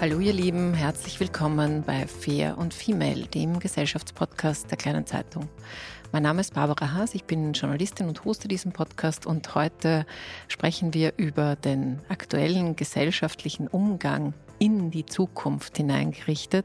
Hallo ihr Lieben, herzlich willkommen bei Fair und Female, dem Gesellschaftspodcast der kleinen Zeitung. Mein Name ist Barbara Haas, ich bin Journalistin und hoste diesen Podcast und heute sprechen wir über den aktuellen gesellschaftlichen Umgang in die Zukunft hineingerichtet.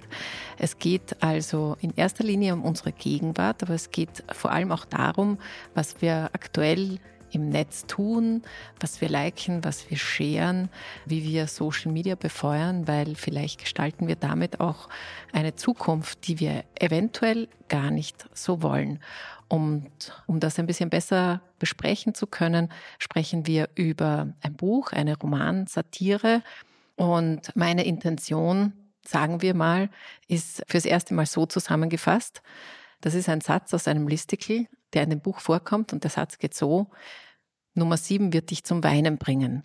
Es geht also in erster Linie um unsere Gegenwart, aber es geht vor allem auch darum, was wir aktuell im Netz tun, was wir liken, was wir scheren, wie wir Social Media befeuern, weil vielleicht gestalten wir damit auch eine Zukunft, die wir eventuell gar nicht so wollen. Und um das ein bisschen besser besprechen zu können, sprechen wir über ein Buch, eine Romansatire. Und meine Intention, sagen wir mal, ist fürs erste Mal so zusammengefasst. Das ist ein Satz aus einem Listicle, der in dem Buch vorkommt und der Satz geht so, Nummer sieben wird dich zum Weinen bringen.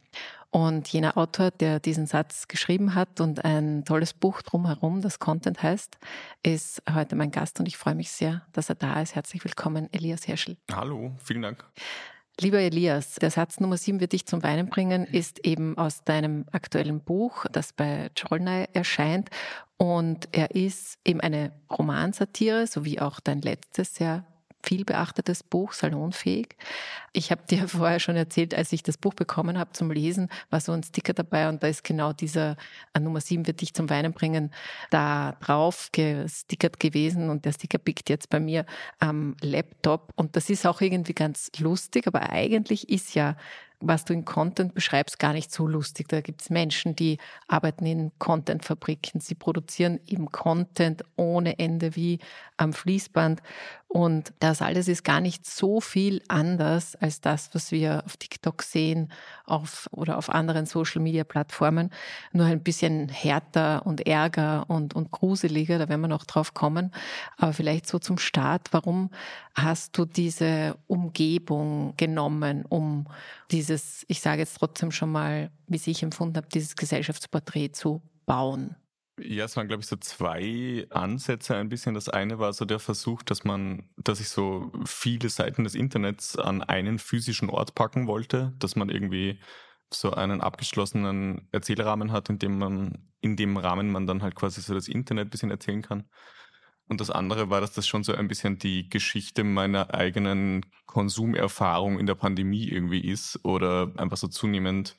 Und jener Autor, der diesen Satz geschrieben hat und ein tolles Buch drumherum, das Content heißt, ist heute mein Gast und ich freue mich sehr, dass er da ist. Herzlich willkommen, Elias Herschel. Hallo, vielen Dank. Lieber Elias, der Satz Nummer sieben wird dich zum Weinen bringen, ist eben aus deinem aktuellen Buch, das bei Cholnay erscheint. Und er ist eben eine Romansatire, so wie auch dein letztes sehr viel beachtetes Buch, salonfähig. Ich habe dir vorher schon erzählt, als ich das Buch bekommen habe zum Lesen, war so ein Sticker dabei und da ist genau dieser äh, Nummer 7 wird dich zum Weinen bringen, da drauf gestickert gewesen und der Sticker pickt jetzt bei mir am Laptop und das ist auch irgendwie ganz lustig, aber eigentlich ist ja was du in Content beschreibst, gar nicht so lustig. Da gibt es Menschen, die arbeiten in Content-Fabriken. Sie produzieren eben Content ohne Ende wie am Fließband. Und das alles ist gar nicht so viel anders als das, was wir auf TikTok sehen auf, oder auf anderen Social-Media-Plattformen. Nur ein bisschen härter und ärger und, und gruseliger. Da werden wir noch drauf kommen. Aber vielleicht so zum Start. Warum hast du diese Umgebung genommen, um dieses, ich sage jetzt trotzdem schon mal, wie ich empfunden habe, dieses Gesellschaftsporträt zu bauen? Ja, es waren, glaube ich, so zwei Ansätze ein bisschen. Das eine war so der Versuch, dass man, dass ich so viele Seiten des Internets an einen physischen Ort packen wollte, dass man irgendwie so einen abgeschlossenen Erzählrahmen hat, in dem man, in dem Rahmen man dann halt quasi so das Internet ein bisschen erzählen kann. Und das andere war, dass das schon so ein bisschen die Geschichte meiner eigenen Konsumerfahrung in der Pandemie irgendwie ist oder einfach so zunehmend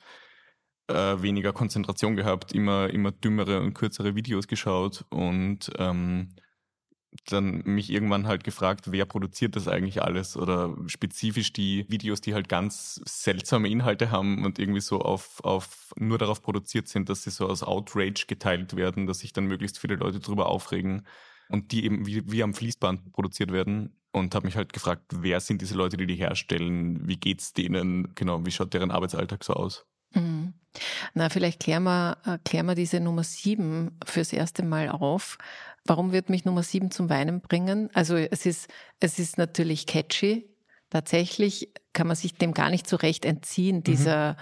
äh, weniger Konzentration gehabt, immer, immer dümmere und kürzere Videos geschaut und ähm, dann mich irgendwann halt gefragt, wer produziert das eigentlich alles oder spezifisch die Videos, die halt ganz seltsame Inhalte haben und irgendwie so auf, auf nur darauf produziert sind, dass sie so aus Outrage geteilt werden, dass sich dann möglichst viele Leute drüber aufregen und die eben wie, wie am Fließband produziert werden und habe mich halt gefragt, wer sind diese Leute, die die herstellen, wie geht's denen, genau, wie schaut deren Arbeitsalltag so aus? Mhm. Na, vielleicht klären wir, äh, klären wir diese Nummer sieben fürs erste Mal auf. Warum wird mich Nummer sieben zum Weinen bringen? Also es ist, es ist natürlich catchy. Tatsächlich kann man sich dem gar nicht so recht entziehen, mhm. dieser,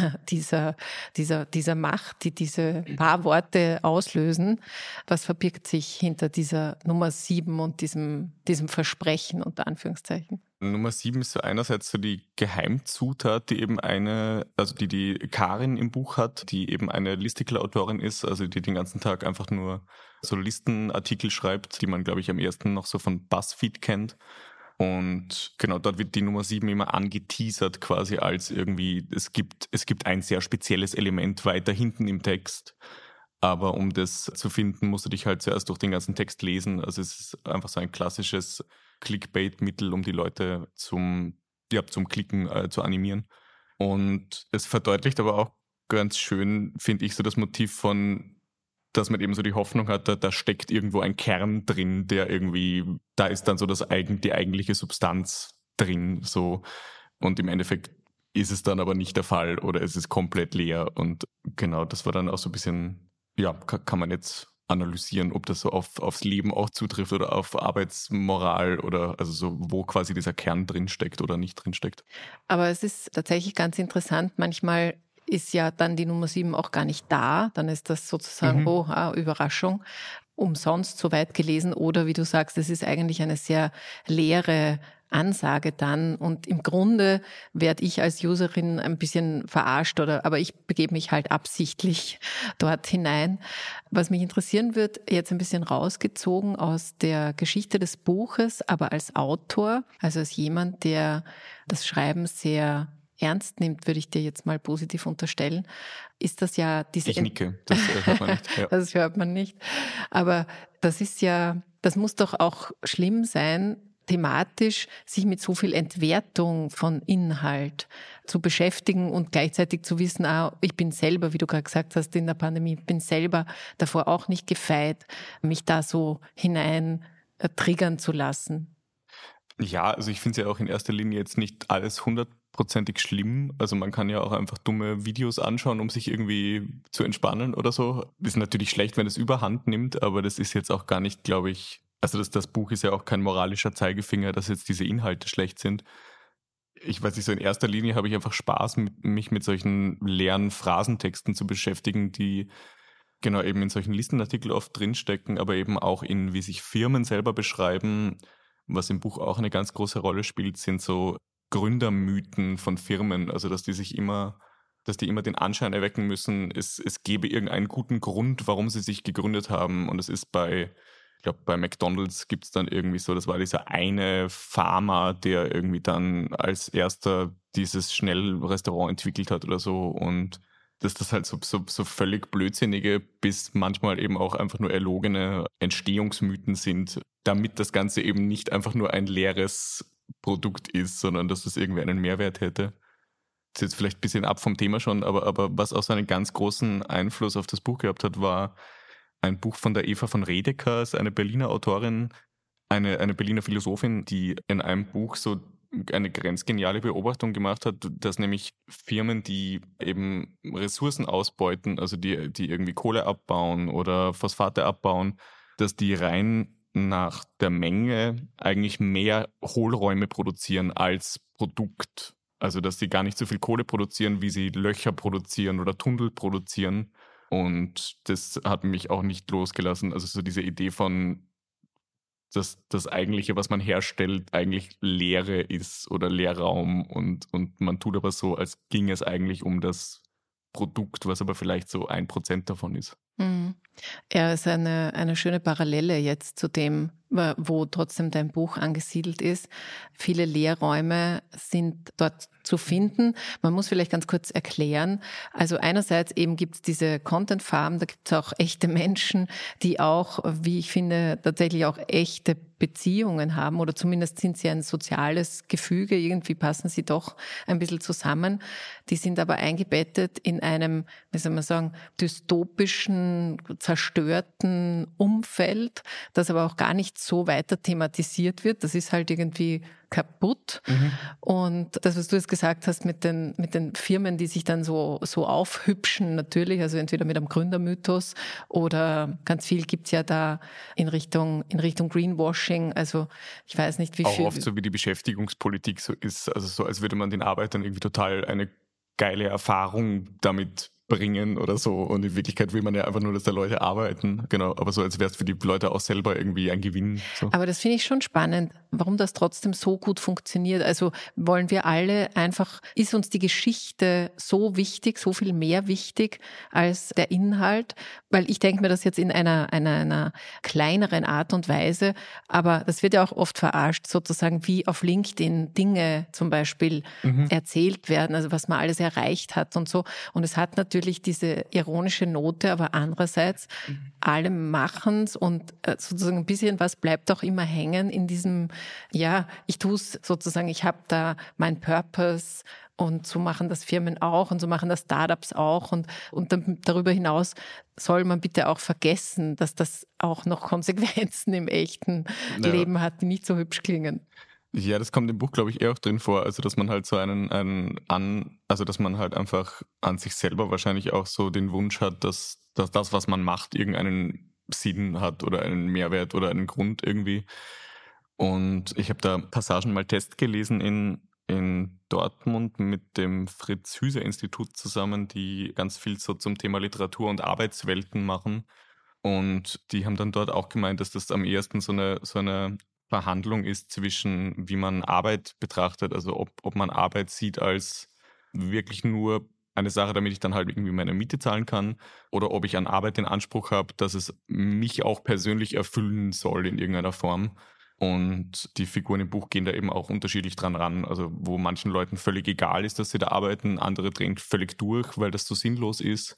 mhm. dieser, dieser, dieser Macht, die diese paar Worte auslösen. Was verbirgt sich hinter dieser Nummer sieben und diesem, diesem Versprechen unter Anführungszeichen? Nummer sieben ist so einerseits so die Geheimzutat, die eben eine, also die die Karin im Buch hat, die eben eine Listicle-Autorin ist, also die den ganzen Tag einfach nur so Listenartikel schreibt, die man, glaube ich, am ersten noch so von BuzzFeed kennt. Und genau, dort wird die Nummer sieben immer angeteasert quasi als irgendwie, es gibt, es gibt ein sehr spezielles Element weiter hinten im Text. Aber um das zu finden, musst du dich halt zuerst durch den ganzen Text lesen. Also es ist einfach so ein klassisches Clickbait-Mittel, um die Leute zum, ja, zum Klicken äh, zu animieren. Und es verdeutlicht aber auch ganz schön, finde ich, so das Motiv von, dass man eben so die Hoffnung hat, da, steckt irgendwo ein Kern drin, der irgendwie, da ist dann so das eigen, die eigentliche Substanz drin, so. Und im Endeffekt ist es dann aber nicht der Fall oder es ist komplett leer. Und genau, das war dann auch so ein bisschen, ja, kann, kann man jetzt analysieren, ob das so auf, aufs Leben auch zutrifft oder auf Arbeitsmoral oder also so, wo quasi dieser Kern drinsteckt oder nicht drinsteckt. Aber es ist tatsächlich ganz interessant. Manchmal ist ja dann die Nummer sieben auch gar nicht da. Dann ist das sozusagen, mhm. oh, ah, Überraschung, umsonst so weit gelesen. Oder wie du sagst, es ist eigentlich eine sehr leere Ansage dann. Und im Grunde werde ich als Userin ein bisschen verarscht oder, aber ich begebe mich halt absichtlich dort hinein. Was mich interessieren wird, jetzt ein bisschen rausgezogen aus der Geschichte des Buches, aber als Autor, also als jemand, der das Schreiben sehr ernst nimmt, würde ich dir jetzt mal positiv unterstellen, ist das ja diese. Ich nicke, das äh, hört man nicht. Ja. das hört man nicht. Aber das ist ja, das muss doch auch schlimm sein, thematisch sich mit so viel Entwertung von Inhalt zu beschäftigen und gleichzeitig zu wissen, ah, ich bin selber, wie du gerade gesagt hast, in der Pandemie, bin selber davor auch nicht gefeit, mich da so hinein äh, triggern zu lassen. Ja, also ich finde es ja auch in erster Linie jetzt nicht alles 100 hundertprozentig schlimm. Also man kann ja auch einfach dumme Videos anschauen, um sich irgendwie zu entspannen oder so. Ist natürlich schlecht, wenn es überhand nimmt, aber das ist jetzt auch gar nicht, glaube ich, also das, das Buch ist ja auch kein moralischer Zeigefinger, dass jetzt diese Inhalte schlecht sind. Ich weiß nicht, so in erster Linie habe ich einfach Spaß, mich mit solchen leeren Phrasentexten zu beschäftigen, die genau eben in solchen Listenartikeln oft drinstecken, aber eben auch in, wie sich Firmen selber beschreiben. Was im Buch auch eine ganz große Rolle spielt, sind so Gründermythen von Firmen, also dass die sich immer, dass die immer den Anschein erwecken müssen, es, es gebe irgendeinen guten Grund, warum sie sich gegründet haben. Und es ist bei, ich glaube, bei McDonalds gibt es dann irgendwie so, das war dieser eine Farmer, der irgendwie dann als erster dieses Schnellrestaurant entwickelt hat oder so. Und dass das halt so, so, so völlig blödsinnige bis manchmal eben auch einfach nur erlogene Entstehungsmythen sind, damit das Ganze eben nicht einfach nur ein leeres Produkt ist, sondern dass es irgendwie einen Mehrwert hätte. Das ist jetzt vielleicht ein bisschen ab vom Thema schon, aber, aber was auch so einen ganz großen Einfluss auf das Buch gehabt hat, war ein Buch von der Eva von Redeker, ist eine Berliner Autorin, eine, eine Berliner Philosophin, die in einem Buch so eine grenzgeniale Beobachtung gemacht hat, dass nämlich Firmen, die eben Ressourcen ausbeuten, also die, die irgendwie Kohle abbauen oder Phosphate abbauen, dass die rein nach der Menge eigentlich mehr Hohlräume produzieren als Produkt. Also dass sie gar nicht so viel Kohle produzieren, wie sie Löcher produzieren oder Tunnel produzieren. Und das hat mich auch nicht losgelassen. Also so diese Idee von, dass das Eigentliche, was man herstellt, eigentlich Leere ist oder Leerraum und, und man tut aber so, als ging es eigentlich um das Produkt, was aber vielleicht so ein Prozent davon ist. Mhm. Ja, ist eine, eine schöne Parallele jetzt zu dem, wo trotzdem dein Buch angesiedelt ist. Viele Lehrräume sind dort zu finden. Man muss vielleicht ganz kurz erklären. Also einerseits eben gibt es diese Content Farm, da gibt es auch echte Menschen, die auch, wie ich finde, tatsächlich auch echte Beziehungen haben oder zumindest sind sie ein soziales Gefüge. Irgendwie passen sie doch ein bisschen zusammen. Die sind aber eingebettet in einem, wie soll man sagen, dystopischen, zerstörten Umfeld, das aber auch gar nicht so weiter thematisiert wird. Das ist halt irgendwie kaputt. Mhm. Und das, was du jetzt gesagt hast mit den, mit den Firmen, die sich dann so, so aufhübschen, natürlich, also entweder mit einem Gründermythos oder ganz viel gibt's ja da in Richtung, in Richtung Greenwashing. Also ich weiß nicht, wie Auch viel. Auch oft so wie die Beschäftigungspolitik so ist, also so als würde man den Arbeitern irgendwie total eine geile Erfahrung damit bringen oder so. Und in Wirklichkeit will man ja einfach nur, dass da Leute arbeiten. Genau. Aber so, als wäre es für die Leute auch selber irgendwie ein Gewinn. So. Aber das finde ich schon spannend, warum das trotzdem so gut funktioniert. Also wollen wir alle einfach, ist uns die Geschichte so wichtig, so viel mehr wichtig als der Inhalt? Weil ich denke mir das jetzt in einer, einer, einer kleineren Art und Weise. Aber das wird ja auch oft verarscht, sozusagen wie auf LinkedIn Dinge zum Beispiel mhm. erzählt werden, also was man alles erreicht hat und so. Und es hat natürlich natürlich diese ironische Note, aber andererseits mhm. alle machen's und äh, sozusagen ein bisschen was bleibt auch immer hängen in diesem, ja, ich tue es sozusagen, ich habe da mein Purpose und so machen das Firmen auch und so machen das Startups auch und, und dann, darüber hinaus soll man bitte auch vergessen, dass das auch noch Konsequenzen im echten ja. Leben hat, die nicht so hübsch klingen. Ja, das kommt im Buch, glaube ich, eher auch drin vor. Also, dass man halt so einen, einen an, also dass man halt einfach an sich selber wahrscheinlich auch so den Wunsch hat, dass, dass das, was man macht, irgendeinen Sinn hat oder einen Mehrwert oder einen Grund irgendwie. Und ich habe da Passagen mal Test gelesen in, in Dortmund mit dem Fritz Hüser Institut zusammen, die ganz viel so zum Thema Literatur und Arbeitswelten machen. Und die haben dann dort auch gemeint, dass das am ehesten so eine, so eine Verhandlung ist zwischen, wie man Arbeit betrachtet, also ob, ob man Arbeit sieht als wirklich nur eine Sache, damit ich dann halt irgendwie meine Miete zahlen kann, oder ob ich an Arbeit den Anspruch habe, dass es mich auch persönlich erfüllen soll in irgendeiner Form. Und die Figuren im Buch gehen da eben auch unterschiedlich dran ran. Also wo manchen Leuten völlig egal ist, dass sie da arbeiten, andere drehen völlig durch, weil das so sinnlos ist.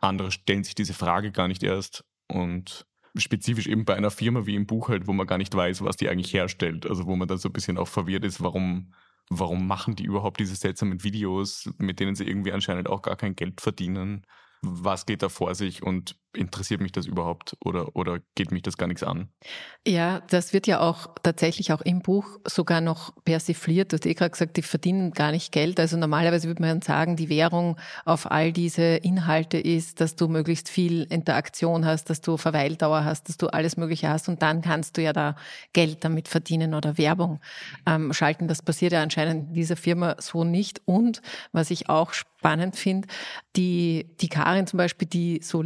Andere stellen sich diese Frage gar nicht erst. Und spezifisch eben bei einer Firma wie im Buch halt, wo man gar nicht weiß, was die eigentlich herstellt. Also wo man dann so ein bisschen auch verwirrt ist, warum, warum machen die überhaupt diese seltsamen Videos, mit denen sie irgendwie anscheinend auch gar kein Geld verdienen was geht da vor sich und interessiert mich das überhaupt oder, oder geht mich das gar nichts an? Ja, das wird ja auch tatsächlich auch im Buch sogar noch persifliert. Du hast eh gerade gesagt, die verdienen gar nicht Geld. Also normalerweise würde man sagen, die Währung auf all diese Inhalte ist, dass du möglichst viel Interaktion hast, dass du Verweildauer hast, dass du alles Mögliche hast und dann kannst du ja da Geld damit verdienen oder Werbung ähm, schalten. Das passiert ja anscheinend in dieser Firma so nicht. Und was ich auch spannend finde, die, die Karin zum Beispiel, die so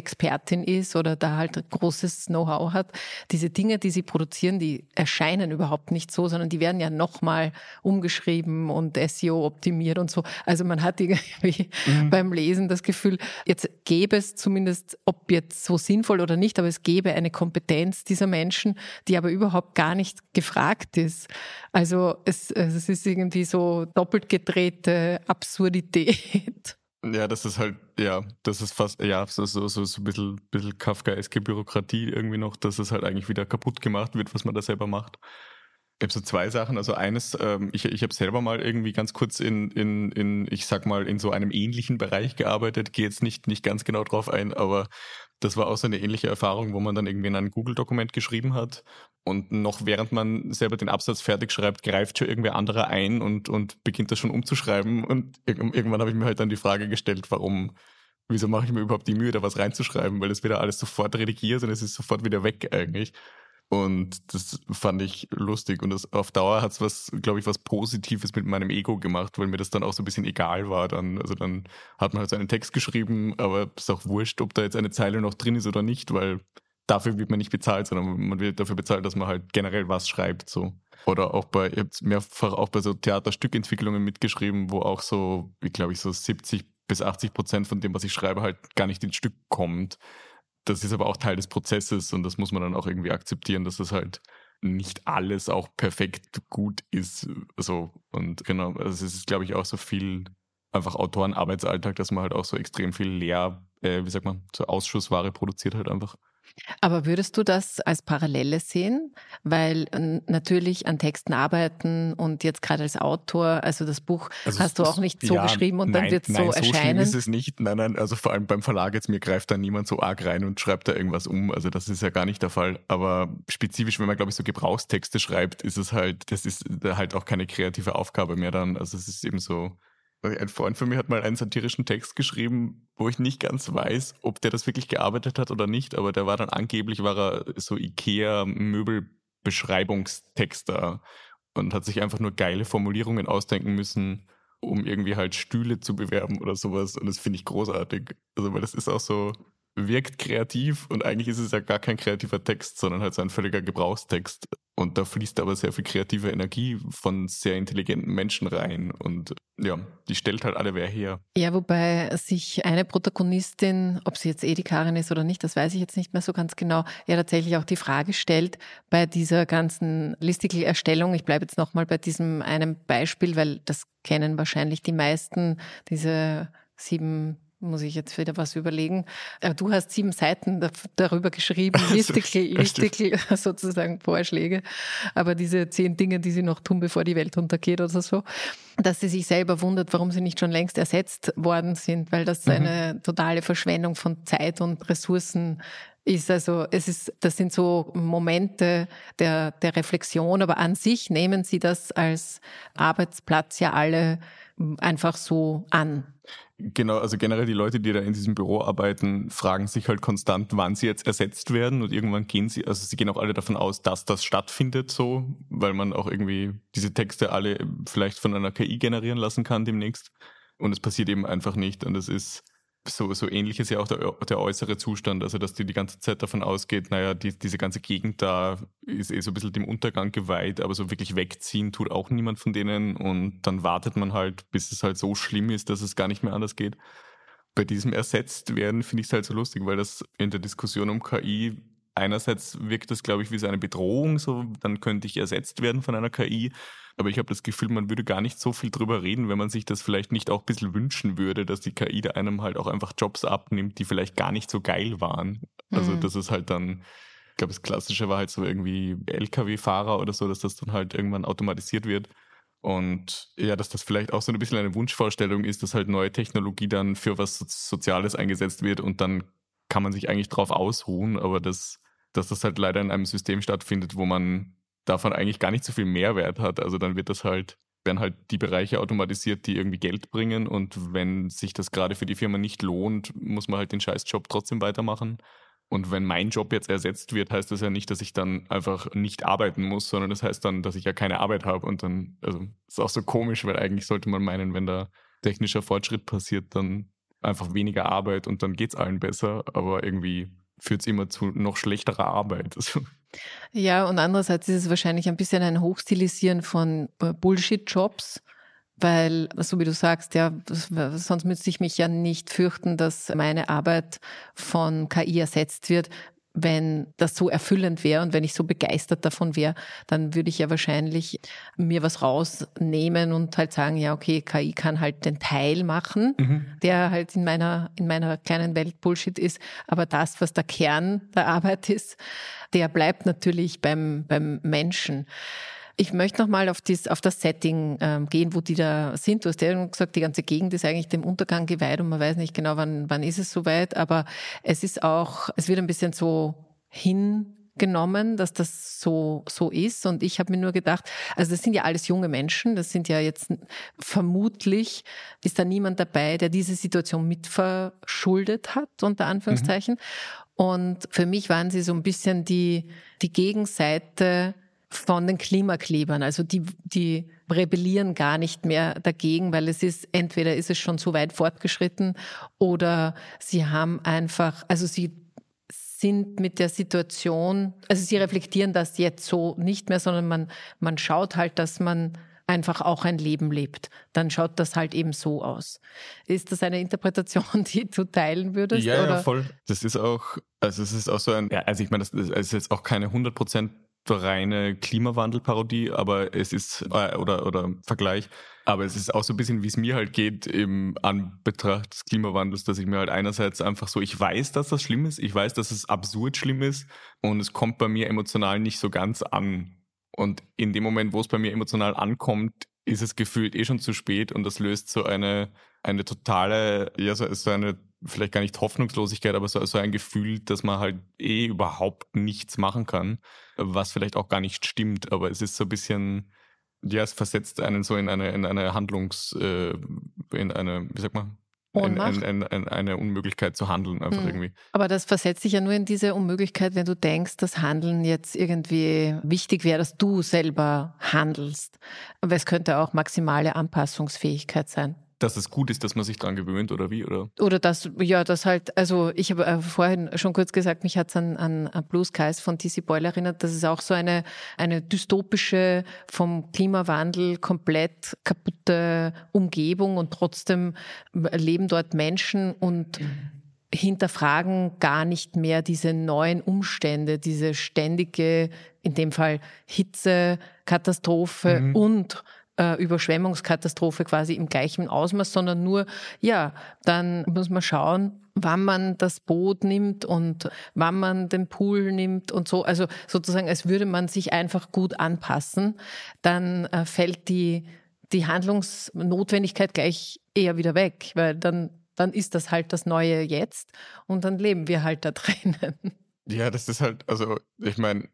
Listicle-Expertin ist oder da halt großes Know-how hat, diese Dinge, die sie produzieren, die erscheinen überhaupt nicht so, sondern die werden ja nochmal umgeschrieben und SEO optimiert und so. Also man hat irgendwie mhm. beim Lesen das Gefühl, jetzt gäbe es zumindest, ob jetzt so sinnvoll oder nicht, aber es gäbe eine Kompetenz dieser Menschen, die aber überhaupt gar nicht gefragt ist. Also es, es ist irgendwie so doppelt gedrehte Absurdität. Ja, das ist halt, ja, das ist fast, ja, so, so, so, so ein bisschen, bisschen Kafkaeske Bürokratie irgendwie noch, dass es halt eigentlich wieder kaputt gemacht wird, was man da selber macht. Ich habe so zwei Sachen. Also eines, ähm, ich, ich habe selber mal irgendwie ganz kurz in, in, in, ich sag mal, in so einem ähnlichen Bereich gearbeitet. Gehe jetzt nicht, nicht ganz genau drauf ein, aber das war auch so eine ähnliche Erfahrung, wo man dann irgendwie in ein Google-Dokument geschrieben hat und noch während man selber den Absatz fertig schreibt, greift schon irgendwer anderer ein und, und beginnt das schon umzuschreiben. Und irgendwann habe ich mir halt dann die Frage gestellt, warum, wieso mache ich mir überhaupt die Mühe, da was reinzuschreiben, weil das wieder alles sofort redigiert und es ist sofort wieder weg eigentlich. Und das fand ich lustig. Und das, auf Dauer hat es was, glaube ich, was Positives mit meinem Ego gemacht, weil mir das dann auch so ein bisschen egal war. Dann, also dann hat man halt so einen Text geschrieben, aber es ist auch wurscht, ob da jetzt eine Zeile noch drin ist oder nicht, weil dafür wird man nicht bezahlt, sondern man wird dafür bezahlt, dass man halt generell was schreibt. So. Oder auch bei, ich habe mehrfach auch bei so Theaterstückentwicklungen mitgeschrieben, wo auch so, wie glaube ich, so 70 bis 80 Prozent von dem, was ich schreibe, halt gar nicht ins Stück kommt das ist aber auch Teil des Prozesses und das muss man dann auch irgendwie akzeptieren, dass das halt nicht alles auch perfekt gut ist. So, und genau, also es ist, glaube ich, auch so viel einfach Autorenarbeitsalltag, dass man halt auch so extrem viel Lehr, äh, wie sagt man, so Ausschussware produziert halt einfach. Aber würdest du das als Parallele sehen? Weil natürlich an Texten arbeiten und jetzt gerade als Autor, also das Buch also hast du auch nicht so ja, geschrieben und nein, dann wird es so erscheinen. So schlimm ist es nicht. Nein, nein, also vor allem beim Verlag jetzt, mir greift da niemand so arg rein und schreibt da irgendwas um. Also das ist ja gar nicht der Fall. Aber spezifisch, wenn man, glaube ich, so Gebrauchstexte schreibt, ist es halt, das ist halt auch keine kreative Aufgabe mehr dann. Also es ist eben so, ein Freund von mir hat mal einen satirischen Text geschrieben, wo ich nicht ganz weiß, ob der das wirklich gearbeitet hat oder nicht, aber der war dann angeblich, war er so Ikea-Möbelbeschreibungstexter und hat sich einfach nur geile Formulierungen ausdenken müssen, um irgendwie halt Stühle zu bewerben oder sowas. Und das finde ich großartig. Also, weil das ist auch so, wirkt kreativ und eigentlich ist es ja gar kein kreativer Text, sondern halt so ein völliger Gebrauchstext. Und da fließt aber sehr viel kreative Energie von sehr intelligenten Menschen rein. Und ja, die stellt halt alle wer her. Ja, wobei sich eine Protagonistin, ob sie jetzt Edikarin ist oder nicht, das weiß ich jetzt nicht mehr so ganz genau, ja tatsächlich auch die Frage stellt bei dieser ganzen Listicle-Erstellung. Ich bleibe jetzt nochmal bei diesem einen Beispiel, weil das kennen wahrscheinlich die meisten, diese sieben muss ich jetzt wieder was überlegen. Äh, du hast sieben Seiten darüber geschrieben, Listicle, Listicle sozusagen Vorschläge, aber diese zehn Dinge, die sie noch tun, bevor die Welt untergeht oder so, dass sie sich selber wundert, warum sie nicht schon längst ersetzt worden sind, weil das mhm. eine totale Verschwendung von Zeit und Ressourcen ist. Also es ist, das sind so Momente der, der Reflexion, aber an sich nehmen sie das als Arbeitsplatz ja alle einfach so an. Genau, also generell die Leute, die da in diesem Büro arbeiten, fragen sich halt konstant, wann sie jetzt ersetzt werden und irgendwann gehen sie, also sie gehen auch alle davon aus, dass das stattfindet so, weil man auch irgendwie diese Texte alle vielleicht von einer KI generieren lassen kann demnächst und es passiert eben einfach nicht und es ist so, so ähnlich ist ja auch der, der äußere Zustand, also dass die die ganze Zeit davon ausgeht, naja, die, diese ganze Gegend da ist eh so ein bisschen dem Untergang geweiht, aber so wirklich wegziehen tut auch niemand von denen und dann wartet man halt, bis es halt so schlimm ist, dass es gar nicht mehr anders geht. Bei diesem ersetzt werden finde ich es halt so lustig, weil das in der Diskussion um KI einerseits wirkt das, glaube ich, wie so eine Bedrohung, so dann könnte ich ersetzt werden von einer KI. Aber ich habe das Gefühl, man würde gar nicht so viel drüber reden, wenn man sich das vielleicht nicht auch ein bisschen wünschen würde, dass die KI da einem halt auch einfach Jobs abnimmt, die vielleicht gar nicht so geil waren. Also mhm. das ist halt dann, ich glaube, das Klassische war halt so irgendwie Lkw-Fahrer oder so, dass das dann halt irgendwann automatisiert wird. Und ja, dass das vielleicht auch so ein bisschen eine Wunschvorstellung ist, dass halt neue Technologie dann für was Soziales eingesetzt wird und dann kann man sich eigentlich drauf ausruhen, aber das, dass das halt leider in einem System stattfindet, wo man davon eigentlich gar nicht so viel Mehrwert hat. Also dann wird das halt, werden halt die Bereiche automatisiert, die irgendwie Geld bringen. Und wenn sich das gerade für die Firma nicht lohnt, muss man halt den Scheißjob trotzdem weitermachen. Und wenn mein Job jetzt ersetzt wird, heißt das ja nicht, dass ich dann einfach nicht arbeiten muss, sondern das heißt dann, dass ich ja keine Arbeit habe. Und dann, also ist auch so komisch, weil eigentlich sollte man meinen, wenn da technischer Fortschritt passiert, dann einfach weniger Arbeit und dann geht es allen besser. Aber irgendwie führt es immer zu noch schlechterer Arbeit. Ja, und andererseits ist es wahrscheinlich ein bisschen ein Hochstilisieren von äh, Bullshit-Jobs, weil, so wie du sagst, ja, sonst müsste ich mich ja nicht fürchten, dass meine Arbeit von KI ersetzt wird, wenn das so erfüllend wäre und wenn ich so begeistert davon wäre, dann würde ich ja wahrscheinlich mir was rausnehmen und halt sagen, ja, okay, KI kann halt den Teil machen, mhm. der halt in meiner, in meiner kleinen Welt Bullshit ist. Aber das, was der Kern der Arbeit ist, der bleibt natürlich beim, beim Menschen. Ich möchte nochmal auf, auf das Setting ähm, gehen, wo die da sind. Du hast ja gesagt, die ganze Gegend ist eigentlich dem Untergang geweiht und man weiß nicht genau, wann, wann ist es soweit. Aber es ist auch, es wird ein bisschen so hingenommen, dass das so, so ist. Und ich habe mir nur gedacht, also das sind ja alles junge Menschen, das sind ja jetzt vermutlich, ist da niemand dabei, der diese Situation mitverschuldet hat, unter Anführungszeichen. Mhm. Und für mich waren sie so ein bisschen die, die Gegenseite von den Klimaklebern. Also die, die rebellieren gar nicht mehr dagegen, weil es ist, entweder ist es schon so weit fortgeschritten oder sie haben einfach, also sie sind mit der Situation, also sie reflektieren das jetzt so nicht mehr, sondern man, man schaut halt, dass man einfach auch ein Leben lebt. Dann schaut das halt eben so aus. Ist das eine Interpretation, die du teilen würdest? Ja, oder? ja, voll. Das ist auch, also es ist auch so ein, ja, also ich meine, das ist jetzt auch keine 100 Prozent reine Klimawandelparodie, aber es ist, äh, oder, oder Vergleich, aber es ist auch so ein bisschen, wie es mir halt geht im Anbetracht des Klimawandels, dass ich mir halt einerseits einfach so, ich weiß, dass das schlimm ist, ich weiß, dass es absurd schlimm ist und es kommt bei mir emotional nicht so ganz an. Und in dem Moment, wo es bei mir emotional ankommt, ist es gefühlt eh schon zu spät und das löst so eine, eine totale, ja, so, so eine vielleicht gar nicht Hoffnungslosigkeit, aber so, so ein Gefühl, dass man halt eh überhaupt nichts machen kann, was vielleicht auch gar nicht stimmt, aber es ist so ein bisschen, ja, es versetzt einen so in eine, in eine Handlungs, äh, in eine, wie sagt man, in, in, in, eine Unmöglichkeit zu handeln, einfach hm. irgendwie. Aber das versetzt sich ja nur in diese Unmöglichkeit, wenn du denkst, dass Handeln jetzt irgendwie wichtig wäre, dass du selber handelst. Aber es könnte auch maximale Anpassungsfähigkeit sein dass es gut ist, dass man sich daran gewöhnt oder wie? Oder, oder dass, ja, das halt, also ich habe äh, vorhin schon kurz gesagt, mich hat es an, an, an Blue Skies von TC Boyle erinnert, das ist auch so eine, eine dystopische, vom Klimawandel komplett kaputte Umgebung und trotzdem leben dort Menschen und hinterfragen gar nicht mehr diese neuen Umstände, diese ständige, in dem Fall Hitze, Katastrophe mhm. und äh, Überschwemmungskatastrophe quasi im gleichen Ausmaß, sondern nur, ja, dann muss man schauen, wann man das Boot nimmt und wann man den Pool nimmt und so. Also sozusagen, als würde man sich einfach gut anpassen, dann äh, fällt die, die Handlungsnotwendigkeit gleich eher wieder weg, weil dann, dann ist das halt das neue Jetzt und dann leben wir halt da drinnen. Ja, das ist halt, also ich meine,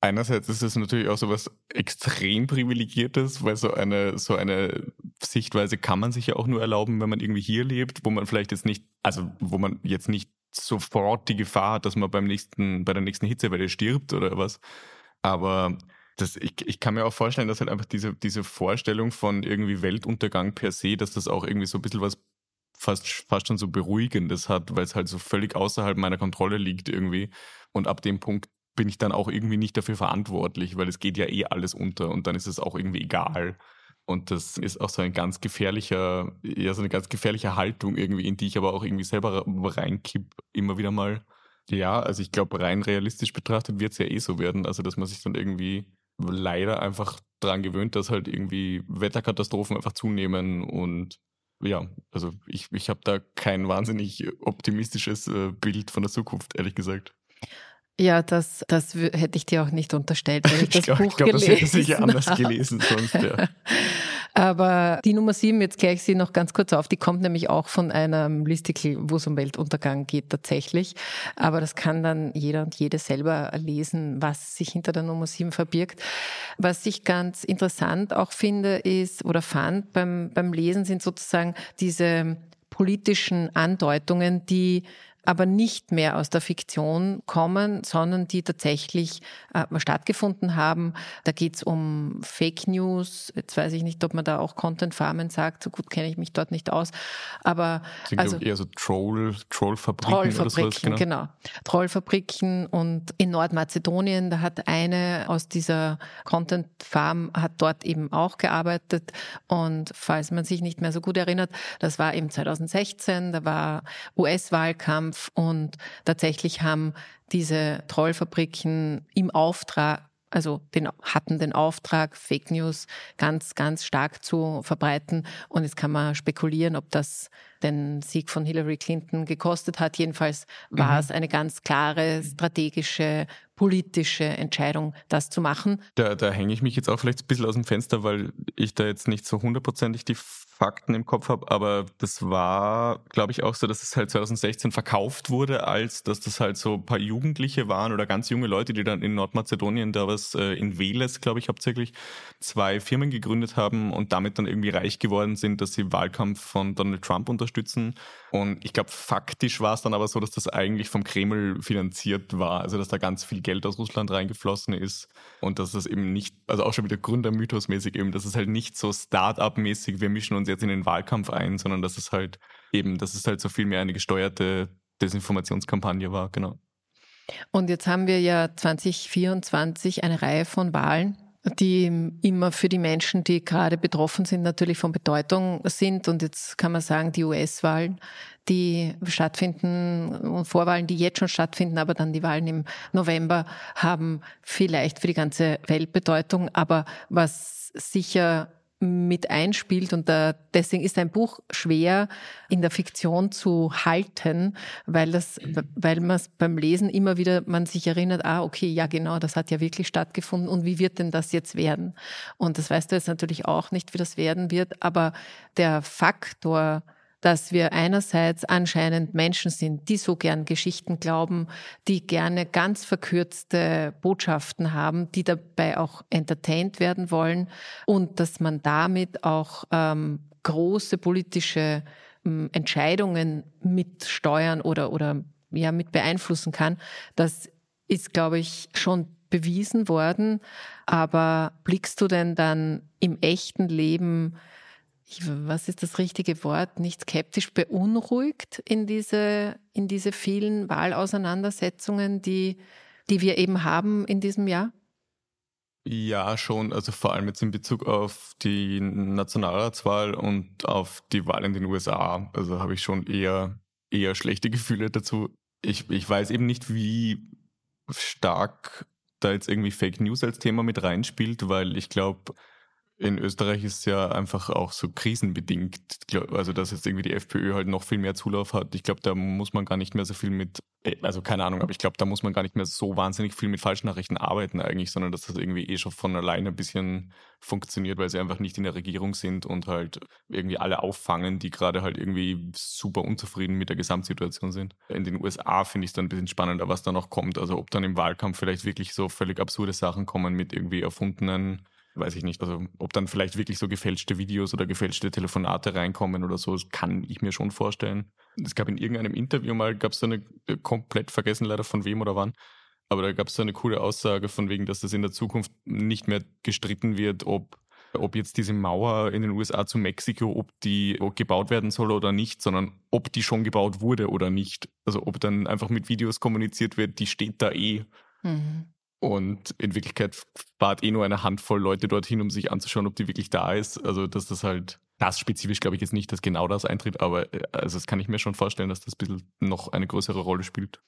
Einerseits ist es natürlich auch so was extrem privilegiertes, weil so eine, so eine Sichtweise kann man sich ja auch nur erlauben, wenn man irgendwie hier lebt, wo man vielleicht jetzt nicht, also wo man jetzt nicht sofort die Gefahr hat, dass man beim nächsten, bei der nächsten Hitzewelle stirbt oder was. Aber das, ich, ich kann mir auch vorstellen, dass halt einfach diese, diese Vorstellung von irgendwie Weltuntergang per se, dass das auch irgendwie so ein bisschen was fast, fast schon so Beruhigendes hat, weil es halt so völlig außerhalb meiner Kontrolle liegt irgendwie. Und ab dem Punkt bin ich dann auch irgendwie nicht dafür verantwortlich, weil es geht ja eh alles unter und dann ist es auch irgendwie egal. Und das ist auch so ein ganz gefährlicher, ja, so eine ganz gefährliche Haltung irgendwie, in die ich aber auch irgendwie selber reinkipp, immer wieder mal. Ja, also ich glaube, rein realistisch betrachtet wird es ja eh so werden. Also, dass man sich dann irgendwie leider einfach daran gewöhnt, dass halt irgendwie Wetterkatastrophen einfach zunehmen und ja, also ich, ich habe da kein wahnsinnig optimistisches äh, Bild von der Zukunft, ehrlich gesagt. Ja, das, das hätte ich dir auch nicht unterstellt, wenn ich das ich glaub, Buch ich glaub, gelesen das hätte sicher anders gelesen sonst, ja. Aber die Nummer sieben, jetzt kläre ich sie noch ganz kurz auf, die kommt nämlich auch von einem Listicle, wo es um Weltuntergang geht tatsächlich. Aber das kann dann jeder und jede selber lesen, was sich hinter der Nummer sieben verbirgt. Was ich ganz interessant auch finde, ist oder fand beim, beim Lesen sind sozusagen diese politischen Andeutungen, die aber nicht mehr aus der Fiktion kommen, sondern die tatsächlich äh, stattgefunden haben. Da geht es um Fake News. Jetzt weiß ich nicht, ob man da auch Content Farmen sagt. So gut kenne ich mich dort nicht aus. Aber sind also eher so Troll, Trollfabriken, Trollfabriken oder sowas, genau. genau. Trollfabriken und in Nordmazedonien, da hat eine aus dieser Content Farm hat dort eben auch gearbeitet. Und falls man sich nicht mehr so gut erinnert, das war eben 2016, da war US-Wahlkampf Wahlkampf und tatsächlich haben diese Trollfabriken im Auftrag also den, hatten den Auftrag, Fake News ganz, ganz stark zu verbreiten. Und jetzt kann man spekulieren, ob das den Sieg von Hillary Clinton gekostet hat. Jedenfalls war mhm. es eine ganz klare strategische, politische Entscheidung, das zu machen. Da, da hänge ich mich jetzt auch vielleicht ein bisschen aus dem Fenster, weil ich da jetzt nicht so hundertprozentig die Fakten im Kopf habe, aber das war, glaube ich, auch so, dass es halt 2016 verkauft wurde, als dass das halt so ein paar Jugendliche waren oder ganz junge Leute, die dann in Nordmazedonien da was äh, in Veles, glaube ich, hauptsächlich zwei Firmen gegründet haben und damit dann irgendwie reich geworden sind, dass sie Wahlkampf von Donald Trump unterstützen. Und ich glaube, faktisch war es dann aber so, dass das eigentlich vom Kreml finanziert war, also dass da ganz viel Geld aus Russland reingeflossen ist und dass das eben nicht, also auch schon wieder Gründermythos-mäßig eben, dass es halt nicht so Start-up-mäßig, wir mischen uns jetzt in den Wahlkampf ein, sondern dass es halt eben, dass es halt so viel mehr eine gesteuerte Desinformationskampagne war, genau. Und jetzt haben wir ja 2024 eine Reihe von Wahlen, die immer für die Menschen, die gerade betroffen sind, natürlich von Bedeutung sind. Und jetzt kann man sagen, die US-Wahlen, die stattfinden und Vorwahlen, die jetzt schon stattfinden, aber dann die Wahlen im November haben vielleicht für die ganze Welt Bedeutung. Aber was sicher mit einspielt. Und da, deswegen ist ein Buch schwer in der Fiktion zu halten, weil das, weil man beim Lesen immer wieder man sich erinnert, ah okay, ja genau, das hat ja wirklich stattgefunden. Und wie wird denn das jetzt werden? Und das weißt du jetzt natürlich auch nicht, wie das werden wird, aber der Faktor dass wir einerseits anscheinend Menschen sind, die so gern Geschichten glauben, die gerne ganz verkürzte Botschaften haben, die dabei auch entertained werden wollen und dass man damit auch ähm, große politische ähm, Entscheidungen mitsteuern oder, oder ja, mit beeinflussen kann. Das ist, glaube ich, schon bewiesen worden. Aber blickst du denn dann im echten Leben was ist das richtige Wort, nicht skeptisch beunruhigt in diese, in diese vielen Wahlauseinandersetzungen, die, die wir eben haben in diesem Jahr? Ja, schon. Also vor allem jetzt in Bezug auf die Nationalratswahl und auf die Wahl in den USA. Also habe ich schon eher, eher schlechte Gefühle dazu. Ich, ich weiß eben nicht, wie stark da jetzt irgendwie Fake News als Thema mit reinspielt, weil ich glaube, in Österreich ist ja einfach auch so krisenbedingt, also dass jetzt irgendwie die FPÖ halt noch viel mehr Zulauf hat. Ich glaube, da muss man gar nicht mehr so viel mit, äh, also keine Ahnung, aber ich glaube, da muss man gar nicht mehr so wahnsinnig viel mit Falschnachrichten arbeiten eigentlich, sondern dass das irgendwie eh schon von alleine ein bisschen funktioniert, weil sie einfach nicht in der Regierung sind und halt irgendwie alle auffangen, die gerade halt irgendwie super unzufrieden mit der Gesamtsituation sind. In den USA finde ich es dann ein bisschen spannender, was da noch kommt. Also ob dann im Wahlkampf vielleicht wirklich so völlig absurde Sachen kommen mit irgendwie erfundenen weiß ich nicht. Also ob dann vielleicht wirklich so gefälschte Videos oder gefälschte Telefonate reinkommen oder so, das kann ich mir schon vorstellen. Es gab in irgendeinem Interview mal, gab es so eine, äh, komplett vergessen leider von wem oder wann, aber da gab es so eine coole Aussage von wegen, dass das in der Zukunft nicht mehr gestritten wird, ob ob jetzt diese Mauer in den USA zu Mexiko, ob die gebaut werden soll oder nicht, sondern ob die schon gebaut wurde oder nicht. Also ob dann einfach mit Videos kommuniziert wird, die steht da eh. Mhm. Und in Wirklichkeit fahrt eh nur eine Handvoll Leute dorthin, um sich anzuschauen, ob die wirklich da ist. Also, dass das halt, das spezifisch glaube ich jetzt nicht, dass genau das eintritt, aber äh, also das kann ich mir schon vorstellen, dass das ein bisschen noch eine größere Rolle spielt.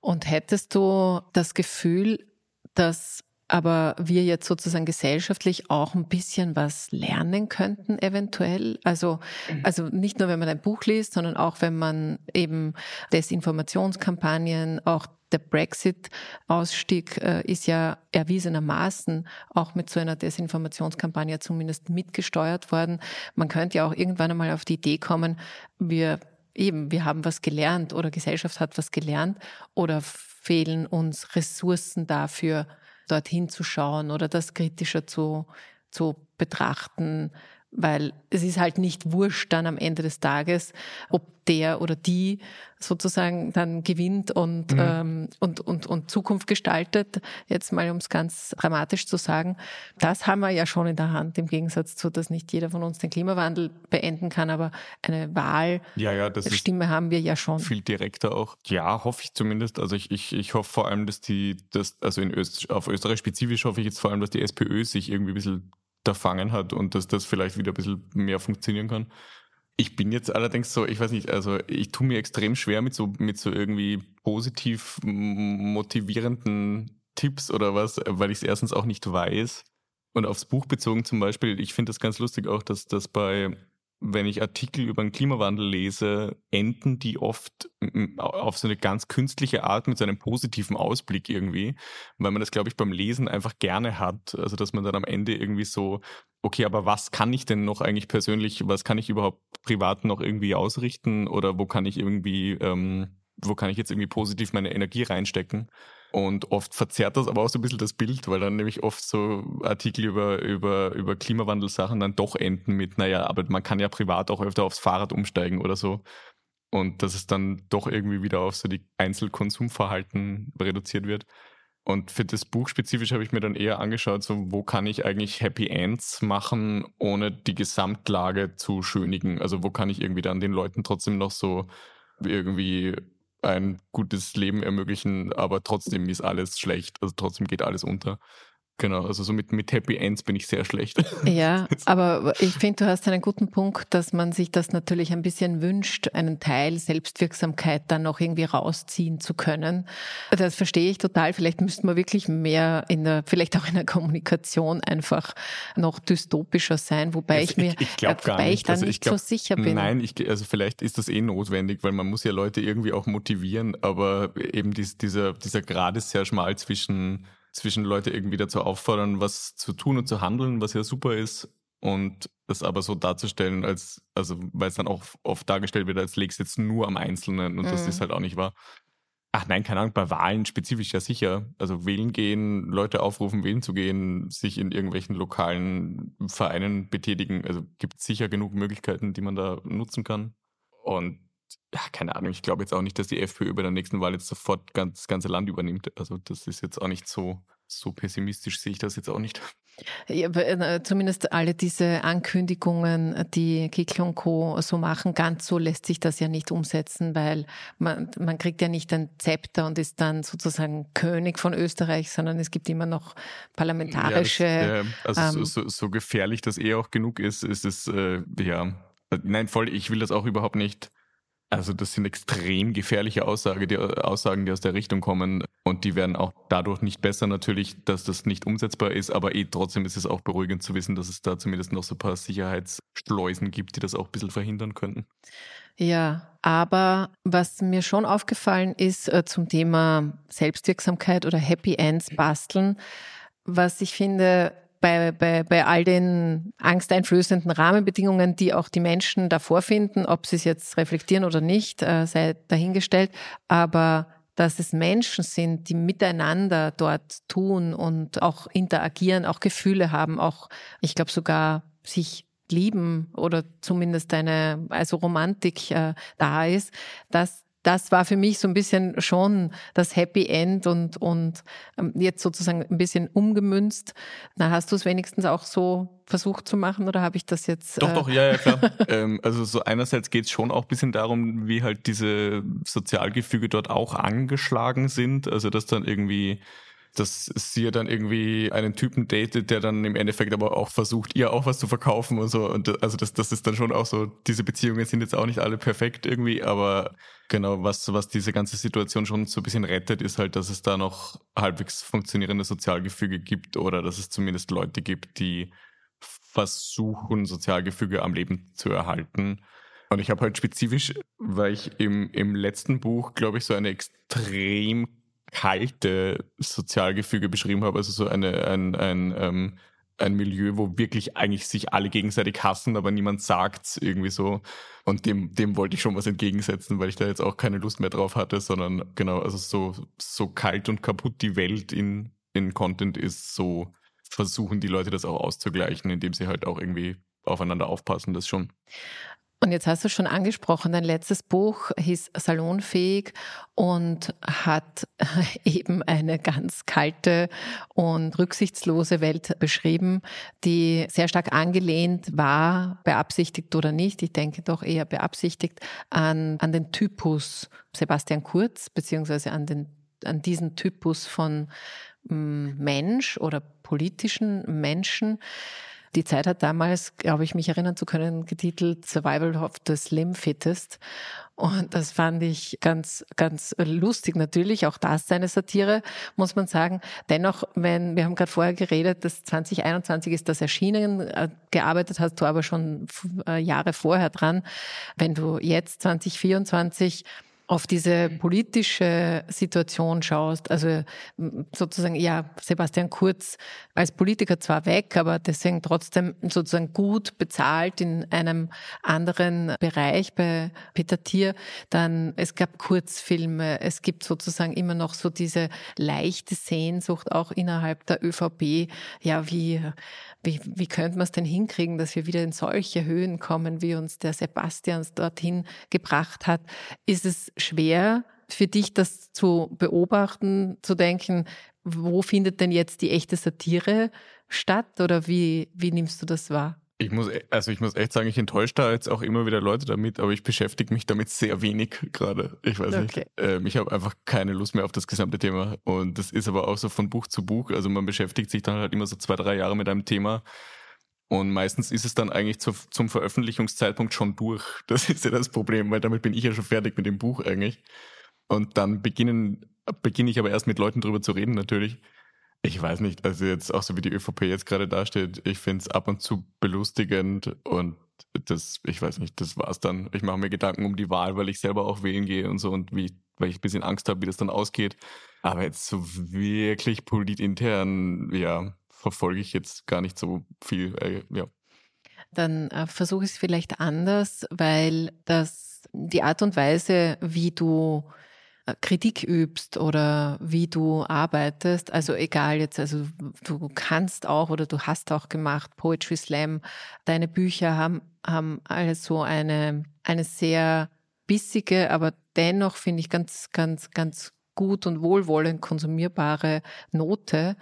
Und hättest du das Gefühl, dass aber wir jetzt sozusagen gesellschaftlich auch ein bisschen was lernen könnten eventuell. Also, mhm. also nicht nur, wenn man ein Buch liest, sondern auch, wenn man eben Desinformationskampagnen, auch der Brexit-Ausstieg äh, ist ja erwiesenermaßen auch mit so einer Desinformationskampagne zumindest mitgesteuert worden. Man könnte ja auch irgendwann einmal auf die Idee kommen, wir eben, wir haben was gelernt oder Gesellschaft hat was gelernt oder fehlen uns Ressourcen dafür, dorthin zu schauen oder das kritischer zu, zu betrachten, weil es ist halt nicht wurscht dann am Ende des Tages, ob der oder die sozusagen dann gewinnt und, mhm. ähm, und, und, und Zukunft gestaltet, jetzt mal um es ganz dramatisch zu sagen. Das haben wir ja schon in der Hand, im Gegensatz zu, dass nicht jeder von uns den Klimawandel beenden kann, aber eine Wahl, ja, ja, das Stimme haben wir ja schon. Viel direkter auch. Ja, hoffe ich zumindest. Also ich, ich, ich hoffe vor allem, dass die, dass, also in Öst, auf Österreich spezifisch hoffe ich jetzt vor allem, dass die SPÖ sich irgendwie ein bisschen fangen hat und dass das vielleicht wieder ein bisschen mehr funktionieren kann. Ich bin jetzt allerdings so, ich weiß nicht, also ich tue mir extrem schwer mit so, mit so irgendwie positiv motivierenden Tipps oder was, weil ich es erstens auch nicht weiß. Und aufs Buch bezogen zum Beispiel, ich finde das ganz lustig auch, dass das bei wenn ich Artikel über den Klimawandel lese, enden die oft auf so eine ganz künstliche Art mit so einem positiven Ausblick irgendwie, weil man das, glaube ich, beim Lesen einfach gerne hat. Also, dass man dann am Ende irgendwie so, okay, aber was kann ich denn noch eigentlich persönlich, was kann ich überhaupt privat noch irgendwie ausrichten oder wo kann ich irgendwie, ähm, wo kann ich jetzt irgendwie positiv meine Energie reinstecken? Und oft verzerrt das aber auch so ein bisschen das Bild, weil dann nämlich oft so Artikel über, über, über Klimawandelsachen dann doch enden mit, naja, aber man kann ja privat auch öfter aufs Fahrrad umsteigen oder so. Und dass es dann doch irgendwie wieder auf so die Einzelkonsumverhalten reduziert wird. Und für das Buch spezifisch habe ich mir dann eher angeschaut, so wo kann ich eigentlich Happy Ends machen, ohne die Gesamtlage zu schönigen. Also wo kann ich irgendwie dann den Leuten trotzdem noch so irgendwie ein gutes Leben ermöglichen, aber trotzdem ist alles schlecht. Also trotzdem geht alles unter. Genau, also so mit, mit Happy Ends bin ich sehr schlecht. Ja, aber ich finde, du hast einen guten Punkt, dass man sich das natürlich ein bisschen wünscht, einen Teil Selbstwirksamkeit dann noch irgendwie rausziehen zu können. Das verstehe ich total. Vielleicht müssten wir wirklich mehr in der, vielleicht auch in der Kommunikation einfach noch dystopischer sein, wobei ich, ich mir, ich, ich wobei ich dann also nicht glaub, so sicher bin. Nein, ich, also vielleicht ist das eh notwendig, weil man muss ja Leute irgendwie auch motivieren, aber eben dies, dieser, dieser Grad ist sehr schmal zwischen zwischen Leute irgendwie dazu auffordern, was zu tun und zu handeln, was ja super ist, und das aber so darzustellen, als, also weil es dann auch oft dargestellt wird, als legst jetzt nur am Einzelnen und mhm. das ist halt auch nicht wahr. Ach nein, keine Ahnung, bei Wahlen spezifisch ja sicher. Also wählen gehen, Leute aufrufen, wählen zu gehen, sich in irgendwelchen lokalen Vereinen betätigen. Also gibt es sicher genug Möglichkeiten, die man da nutzen kann. Und keine Ahnung, ich glaube jetzt auch nicht, dass die FPÖ bei der nächsten Wahl jetzt sofort ganz, das ganze Land übernimmt. Also das ist jetzt auch nicht so, so pessimistisch sehe ich das jetzt auch nicht. Ja, äh, zumindest alle diese Ankündigungen, die Kickel und Co. so machen, ganz so lässt sich das ja nicht umsetzen, weil man, man kriegt ja nicht ein Zepter und ist dann sozusagen König von Österreich, sondern es gibt immer noch parlamentarische. Ja, das, äh, also ähm, so, so, gefährlich das eh auch genug ist, ist es, äh, ja, nein, voll, ich will das auch überhaupt nicht also das sind extrem gefährliche Aussage, die, Aussagen, die aus der Richtung kommen und die werden auch dadurch nicht besser natürlich, dass das nicht umsetzbar ist, aber eh trotzdem ist es auch beruhigend zu wissen, dass es da zumindest noch so ein paar Sicherheitsschleusen gibt, die das auch ein bisschen verhindern könnten. Ja, aber was mir schon aufgefallen ist äh, zum Thema Selbstwirksamkeit oder Happy Ends basteln, was ich finde, bei, bei, bei all den angsteinflößenden Rahmenbedingungen, die auch die Menschen davor finden, ob sie es jetzt reflektieren oder nicht, äh, sei dahingestellt. Aber dass es Menschen sind, die miteinander dort tun und auch interagieren, auch Gefühle haben, auch, ich glaube sogar sich lieben oder zumindest eine, also Romantik äh, da ist, dass das war für mich so ein bisschen schon das Happy End und, und ähm, jetzt sozusagen ein bisschen umgemünzt. Na, hast du es wenigstens auch so versucht zu machen oder habe ich das jetzt? Doch, äh doch, ja, ja, klar. ähm, also so einerseits geht es schon auch ein bisschen darum, wie halt diese Sozialgefüge dort auch angeschlagen sind. Also dass dann irgendwie dass sie ja dann irgendwie einen Typen datet, der dann im Endeffekt aber auch versucht, ihr auch was zu verkaufen und so. Und also das, das ist dann schon auch so, diese Beziehungen sind jetzt auch nicht alle perfekt irgendwie, aber genau, was, was diese ganze Situation schon so ein bisschen rettet, ist halt, dass es da noch halbwegs funktionierende Sozialgefüge gibt oder dass es zumindest Leute gibt, die versuchen, Sozialgefüge am Leben zu erhalten. Und ich habe halt spezifisch, weil ich im, im letzten Buch, glaube ich, so eine extrem kalte Sozialgefüge beschrieben habe, also so eine, ein, ein, ähm, ein Milieu, wo wirklich eigentlich sich alle gegenseitig hassen, aber niemand sagt irgendwie so. Und dem, dem wollte ich schon was entgegensetzen, weil ich da jetzt auch keine Lust mehr drauf hatte, sondern genau, also so, so kalt und kaputt die Welt in, in Content ist, so versuchen die Leute das auch auszugleichen, indem sie halt auch irgendwie aufeinander aufpassen, das schon. Und jetzt hast du schon angesprochen, dein letztes Buch hieß Salonfähig und hat eben eine ganz kalte und rücksichtslose Welt beschrieben, die sehr stark angelehnt war, beabsichtigt oder nicht, ich denke doch eher beabsichtigt, an, an den Typus Sebastian Kurz, beziehungsweise an, den, an diesen Typus von mm, Mensch oder politischen Menschen, die Zeit hat damals, glaube ich, mich erinnern zu können, getitelt Survival of the Slim Fittest. Und das fand ich ganz, ganz lustig natürlich. Auch das seine Satire, muss man sagen. Dennoch, wenn, wir haben gerade vorher geredet, dass 2021 ist das erschienen, äh, gearbeitet hast du aber schon äh, Jahre vorher dran. Wenn du jetzt 2024 auf diese politische Situation schaust, also sozusagen, ja, Sebastian Kurz als Politiker zwar weg, aber deswegen trotzdem sozusagen gut bezahlt in einem anderen Bereich bei Peter Thier, dann es gab Kurzfilme, es gibt sozusagen immer noch so diese leichte Sehnsucht auch innerhalb der ÖVP, ja, wie wie, wie könnte man es denn hinkriegen, dass wir wieder in solche Höhen kommen, wie uns der Sebastian dorthin gebracht hat? Ist es schwer für dich, das zu beobachten, zu denken, wo findet denn jetzt die echte Satire statt oder wie, wie nimmst du das wahr? Ich muss, e, also ich muss echt sagen, ich enttäusche da jetzt auch immer wieder Leute damit, aber ich beschäftige mich damit sehr wenig gerade. Ich weiß okay. nicht. Ähm, ich habe einfach keine Lust mehr auf das gesamte Thema. Und das ist aber auch so von Buch zu Buch. Also man beschäftigt sich dann halt immer so zwei, drei Jahre mit einem Thema. Und meistens ist es dann eigentlich zu, zum Veröffentlichungszeitpunkt schon durch. Das ist ja das Problem, weil damit bin ich ja schon fertig mit dem Buch eigentlich. Und dann beginnen, beginne ich aber erst mit Leuten drüber zu reden natürlich. Ich weiß nicht, also jetzt auch so wie die ÖVP jetzt gerade dasteht, ich finde es ab und zu belustigend und das, ich weiß nicht, das war's dann. Ich mache mir Gedanken um die Wahl, weil ich selber auch wählen gehe und so und wie, weil ich ein bisschen Angst habe, wie das dann ausgeht. Aber jetzt so wirklich politintern, ja, verfolge ich jetzt gar nicht so viel, äh, ja. Dann äh, versuche ich es vielleicht anders, weil das die Art und Weise, wie du äh, Kritik übst oder wie du arbeitest, also egal jetzt, also du kannst auch oder du hast auch gemacht, Poetry Slam, deine Bücher haben, haben alles so eine, eine sehr bissige, aber dennoch finde ich ganz, ganz, ganz gut und wohlwollend konsumierbare Note.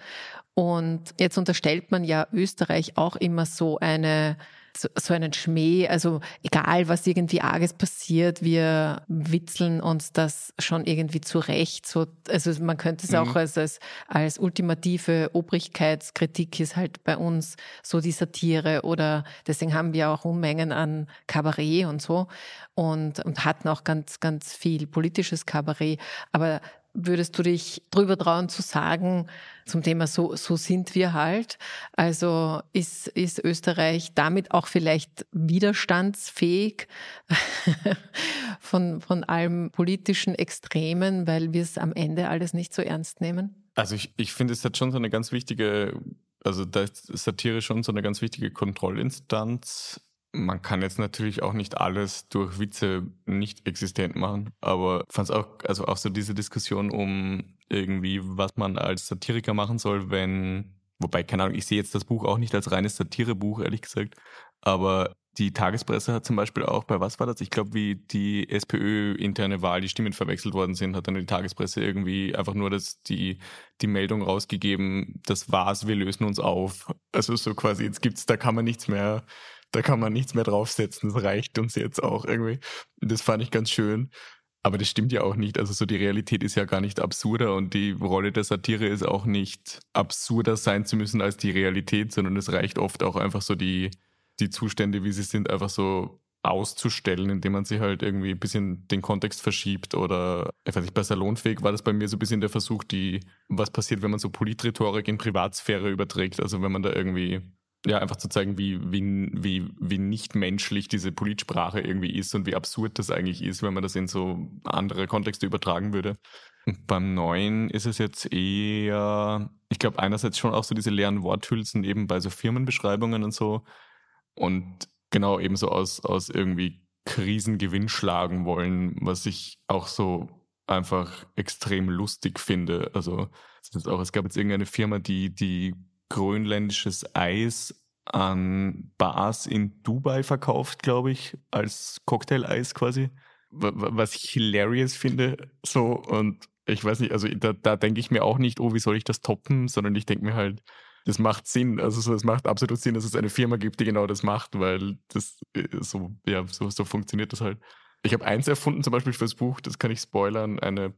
Und jetzt unterstellt man ja Österreich auch immer so eine so, einen Schmäh, also egal was irgendwie Arges passiert, wir witzeln uns das schon irgendwie zurecht. So, also man könnte es mhm. auch als, als, als ultimative Obrigkeitskritik ist halt bei uns so die Satire oder deswegen haben wir auch Unmengen an Kabarett und so und, und hatten auch ganz, ganz viel politisches Kabarett. Aber würdest du dich drüber trauen zu sagen zum Thema so, so sind wir halt? Also ist, ist Österreich damit auch vielleicht widerstandsfähig von, von allem politischen Extremen, weil wir es am Ende alles nicht so ernst nehmen? Also ich, ich finde, es hat schon so eine ganz wichtige, also da ist Satire schon so eine ganz wichtige Kontrollinstanz man kann jetzt natürlich auch nicht alles durch Witze nicht existent machen, aber fand es auch, also auch so diese Diskussion um irgendwie, was man als Satiriker machen soll, wenn, wobei, keine Ahnung, ich sehe jetzt das Buch auch nicht als reines Satirebuch, ehrlich gesagt, aber die Tagespresse hat zum Beispiel auch, bei was war das? Ich glaube, wie die SPÖ-interne Wahl, die Stimmen verwechselt worden sind, hat dann die Tagespresse irgendwie einfach nur das, die, die Meldung rausgegeben, das war's, wir lösen uns auf. Also so quasi, jetzt gibt's, da kann man nichts mehr, da kann man nichts mehr draufsetzen. Das reicht uns jetzt auch irgendwie. Das fand ich ganz schön. Aber das stimmt ja auch nicht. Also so die Realität ist ja gar nicht absurder und die Rolle der Satire ist auch nicht absurder sein zu müssen als die Realität, sondern es reicht oft auch einfach so die, die Zustände, wie sie sind, einfach so auszustellen, indem man sie halt irgendwie ein bisschen den Kontext verschiebt oder, ich weiß nicht, bei Salonfähig war das bei mir so ein bisschen der Versuch, die, was passiert, wenn man so Politrhetorik in Privatsphäre überträgt, also wenn man da irgendwie ja, einfach zu zeigen, wie, wie, wie, wie nicht menschlich diese Politsprache irgendwie ist und wie absurd das eigentlich ist, wenn man das in so andere Kontexte übertragen würde. Und beim Neuen ist es jetzt eher, ich glaube, einerseits schon auch so diese leeren Worthülsen eben bei so Firmenbeschreibungen und so. Und genau eben so aus, aus irgendwie Krisengewinn schlagen wollen, was ich auch so einfach extrem lustig finde. Also es, auch, es gab jetzt irgendeine Firma, die, die grönländisches Eis an Bars in Dubai verkauft, glaube ich, als Cocktail-Eis quasi. Was ich hilarious finde, so und ich weiß nicht, also da, da denke ich mir auch nicht, oh, wie soll ich das toppen, sondern ich denke mir halt, das macht Sinn. Also so, es macht absolut Sinn, dass es eine Firma gibt, die genau das macht, weil das äh, so, ja, so, so funktioniert das halt. Ich habe eins erfunden, zum Beispiel fürs Buch, das kann ich spoilern, eine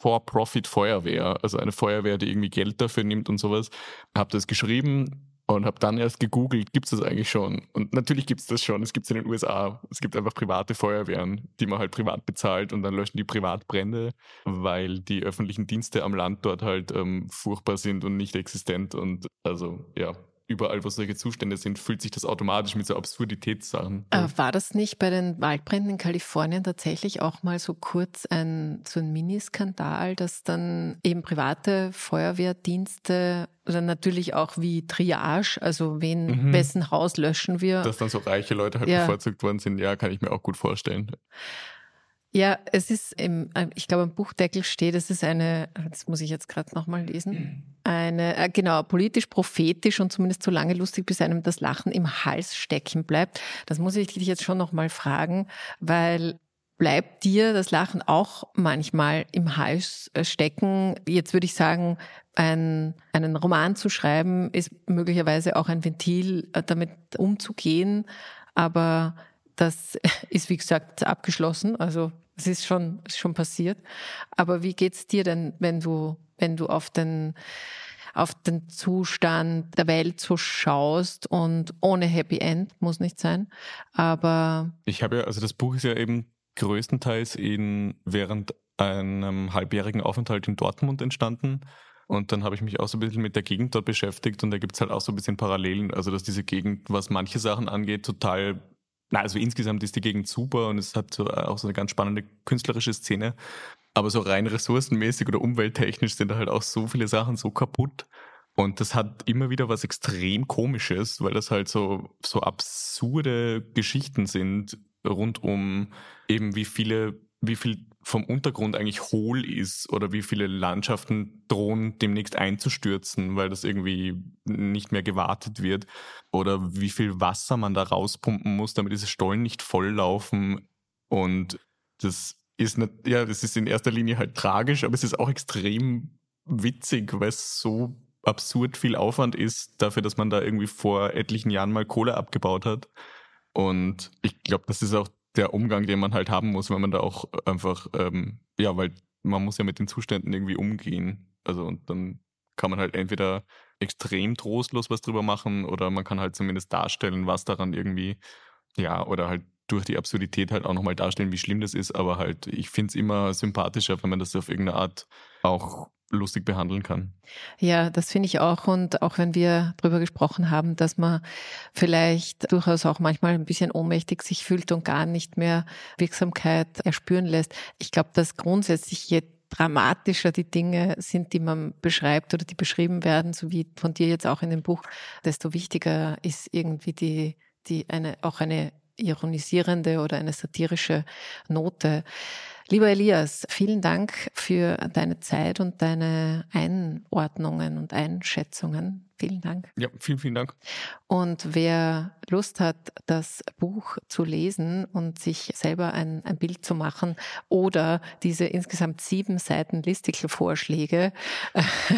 For-Profit-Feuerwehr, also eine Feuerwehr, die irgendwie Geld dafür nimmt und sowas. Habe das geschrieben und habe dann erst gegoogelt, gibt es das eigentlich schon? Und natürlich gibt es das schon. Es gibt es in den USA. Es gibt einfach private Feuerwehren, die man halt privat bezahlt und dann löschen die Privatbrände, weil die öffentlichen Dienste am Land dort halt ähm, furchtbar sind und nicht existent. Und also ja, überall, wo solche Zustände sind, fühlt sich das automatisch mit so Absurditätssachen. Aber äh, war das nicht bei den Waldbränden in Kalifornien tatsächlich auch mal so kurz ein, so ein Miniskandal, dass dann eben private Feuerwehrdienste oder natürlich auch wie Triage, also wen, mhm. wessen Haus löschen wir? Dass dann so reiche Leute halt ja. bevorzugt worden sind, ja, kann ich mir auch gut vorstellen. Ja, es ist, im, äh, ich glaube, im Buchdeckel steht, es ist eine, das muss ich jetzt gerade nochmal lesen, eine, äh, genau, politisch prophetisch und zumindest so lange lustig, bis einem das Lachen im Hals stecken bleibt. Das muss ich dich jetzt schon nochmal fragen, weil bleibt dir das Lachen auch manchmal im Hals äh, stecken? Jetzt würde ich sagen, ein, einen Roman zu schreiben ist möglicherweise auch ein Ventil, damit umzugehen, aber das ist, wie gesagt, abgeschlossen. Also es ist schon, ist schon passiert. Aber wie geht's dir denn, wenn du, wenn du auf den, auf den Zustand der Welt so schaust und ohne Happy End muss nicht sein. Aber ich habe ja, also das Buch ist ja eben größtenteils in während einem halbjährigen Aufenthalt in Dortmund entstanden. Und dann habe ich mich auch so ein bisschen mit der Gegend dort beschäftigt und da gibt es halt auch so ein bisschen Parallelen. Also dass diese Gegend, was manche Sachen angeht, total na, also insgesamt ist die Gegend super und es hat so, äh, auch so eine ganz spannende künstlerische Szene. Aber so rein ressourcenmäßig oder umwelttechnisch sind da halt auch so viele Sachen so kaputt. Und das hat immer wieder was extrem Komisches, weil das halt so, so absurde Geschichten sind rund um eben wie viele wie viel vom Untergrund eigentlich hohl ist oder wie viele Landschaften drohen demnächst einzustürzen, weil das irgendwie nicht mehr gewartet wird oder wie viel Wasser man da rauspumpen muss, damit diese Stollen nicht volllaufen und das ist nicht, ja, das ist in erster Linie halt tragisch, aber es ist auch extrem witzig, weil es so absurd viel Aufwand ist dafür, dass man da irgendwie vor etlichen Jahren mal Kohle abgebaut hat. Und ich glaube, das ist auch der Umgang, den man halt haben muss, wenn man da auch einfach, ähm, ja, weil man muss ja mit den Zuständen irgendwie umgehen. Also und dann kann man halt entweder extrem trostlos was drüber machen oder man kann halt zumindest darstellen, was daran irgendwie, ja, oder halt durch die Absurdität halt auch nochmal darstellen, wie schlimm das ist. Aber halt, ich finde es immer sympathischer, wenn man das auf irgendeine Art auch lustig behandeln kann. Ja, das finde ich auch. Und auch wenn wir darüber gesprochen haben, dass man vielleicht durchaus auch manchmal ein bisschen ohnmächtig sich fühlt und gar nicht mehr Wirksamkeit erspüren lässt. Ich glaube, dass grundsätzlich je dramatischer die Dinge sind, die man beschreibt oder die beschrieben werden, so wie von dir jetzt auch in dem Buch, desto wichtiger ist irgendwie die, die eine, auch eine ironisierende oder eine satirische Note. Lieber Elias, vielen Dank für deine Zeit und deine Einordnungen und Einschätzungen. Vielen Dank. Ja, vielen, vielen Dank. Und wer Lust hat, das Buch zu lesen und sich selber ein, ein Bild zu machen oder diese insgesamt sieben Seiten Listicle-Vorschläge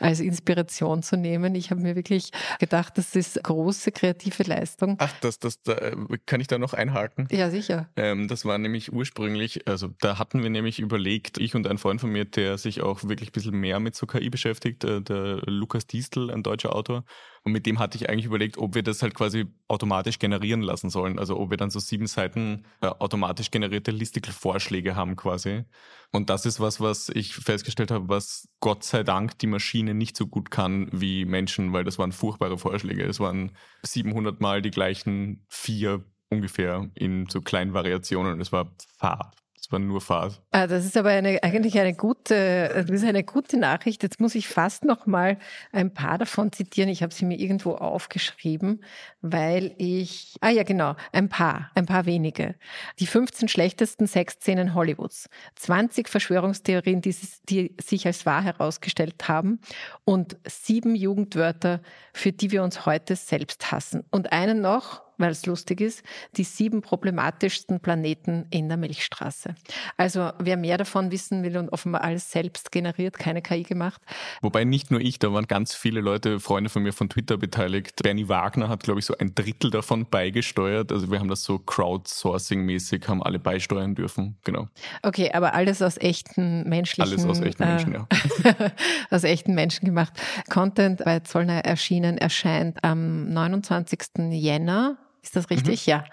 als Inspiration zu nehmen, ich habe mir wirklich gedacht, das ist große kreative Leistung. Ach, das, das, da, äh, kann ich da noch einhaken? Ja, sicher. Ähm, das war nämlich ursprünglich, also da hatten wir nämlich überlegt, ich und ein Freund von mir, der sich auch wirklich ein bisschen mehr mit so KI beschäftigt, äh, der Lukas Distel, ein deutscher Autor. Und mit dem hatte ich eigentlich überlegt, ob wir das halt quasi automatisch generieren lassen sollen. Also ob wir dann so sieben Seiten äh, automatisch generierte Listicle-Vorschläge haben quasi. Und das ist was, was ich festgestellt habe, was Gott sei Dank die Maschine nicht so gut kann wie Menschen, weil das waren furchtbare Vorschläge. Es waren 700 Mal die gleichen vier ungefähr in so kleinen Variationen. Es war fad. Es war nur Fahrt. Ah, das ist aber eine, eigentlich eine gute, das ist eine gute Nachricht. Jetzt muss ich fast noch mal ein paar davon zitieren. Ich habe sie mir irgendwo aufgeschrieben, weil ich, ah ja genau, ein paar, ein paar wenige. Die 15 schlechtesten Sexszenen Hollywoods, 20 Verschwörungstheorien, die, die sich als wahr herausgestellt haben und sieben Jugendwörter, für die wir uns heute selbst hassen. Und einen noch, weil es lustig ist, die sieben problematischsten Planeten in der Milchstraße. Also wer mehr davon wissen will und offenbar alles selbst generiert, keine KI gemacht. Wobei nicht nur ich, da waren ganz viele Leute, Freunde von mir von Twitter beteiligt. Bernie Wagner hat, glaube ich, so ein Drittel davon beigesteuert. Also wir haben das so Crowdsourcing-mäßig, haben alle beisteuern dürfen. Genau. Okay, aber alles aus echten menschlichen... Alles aus echten Menschen, äh, ja. aus echten Menschen gemacht. Content bei Zollner erschienen, erscheint am 29. Jänner ist das richtig? Mhm. Ja.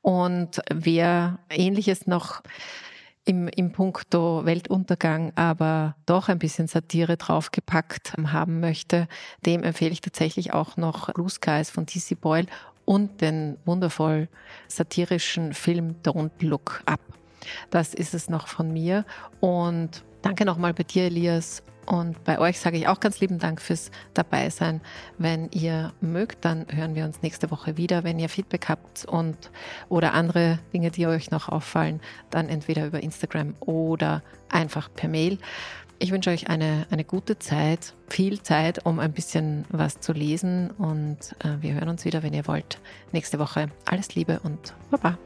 Und wer ähnliches noch im, im Punkto Weltuntergang aber doch ein bisschen Satire draufgepackt haben möchte, dem empfehle ich tatsächlich auch noch Blue Skies von TC Boyle und den wundervoll satirischen Film Don't Look Up. Das ist es noch von mir. Und danke nochmal bei dir, Elias, und bei euch sage ich auch ganz lieben Dank fürs Dabeisein. Wenn ihr mögt, dann hören wir uns nächste Woche wieder. Wenn ihr Feedback habt und oder andere Dinge, die euch noch auffallen, dann entweder über Instagram oder einfach per Mail. Ich wünsche euch eine, eine gute Zeit, viel Zeit, um ein bisschen was zu lesen und äh, wir hören uns wieder, wenn ihr wollt, nächste Woche. Alles Liebe und Baba.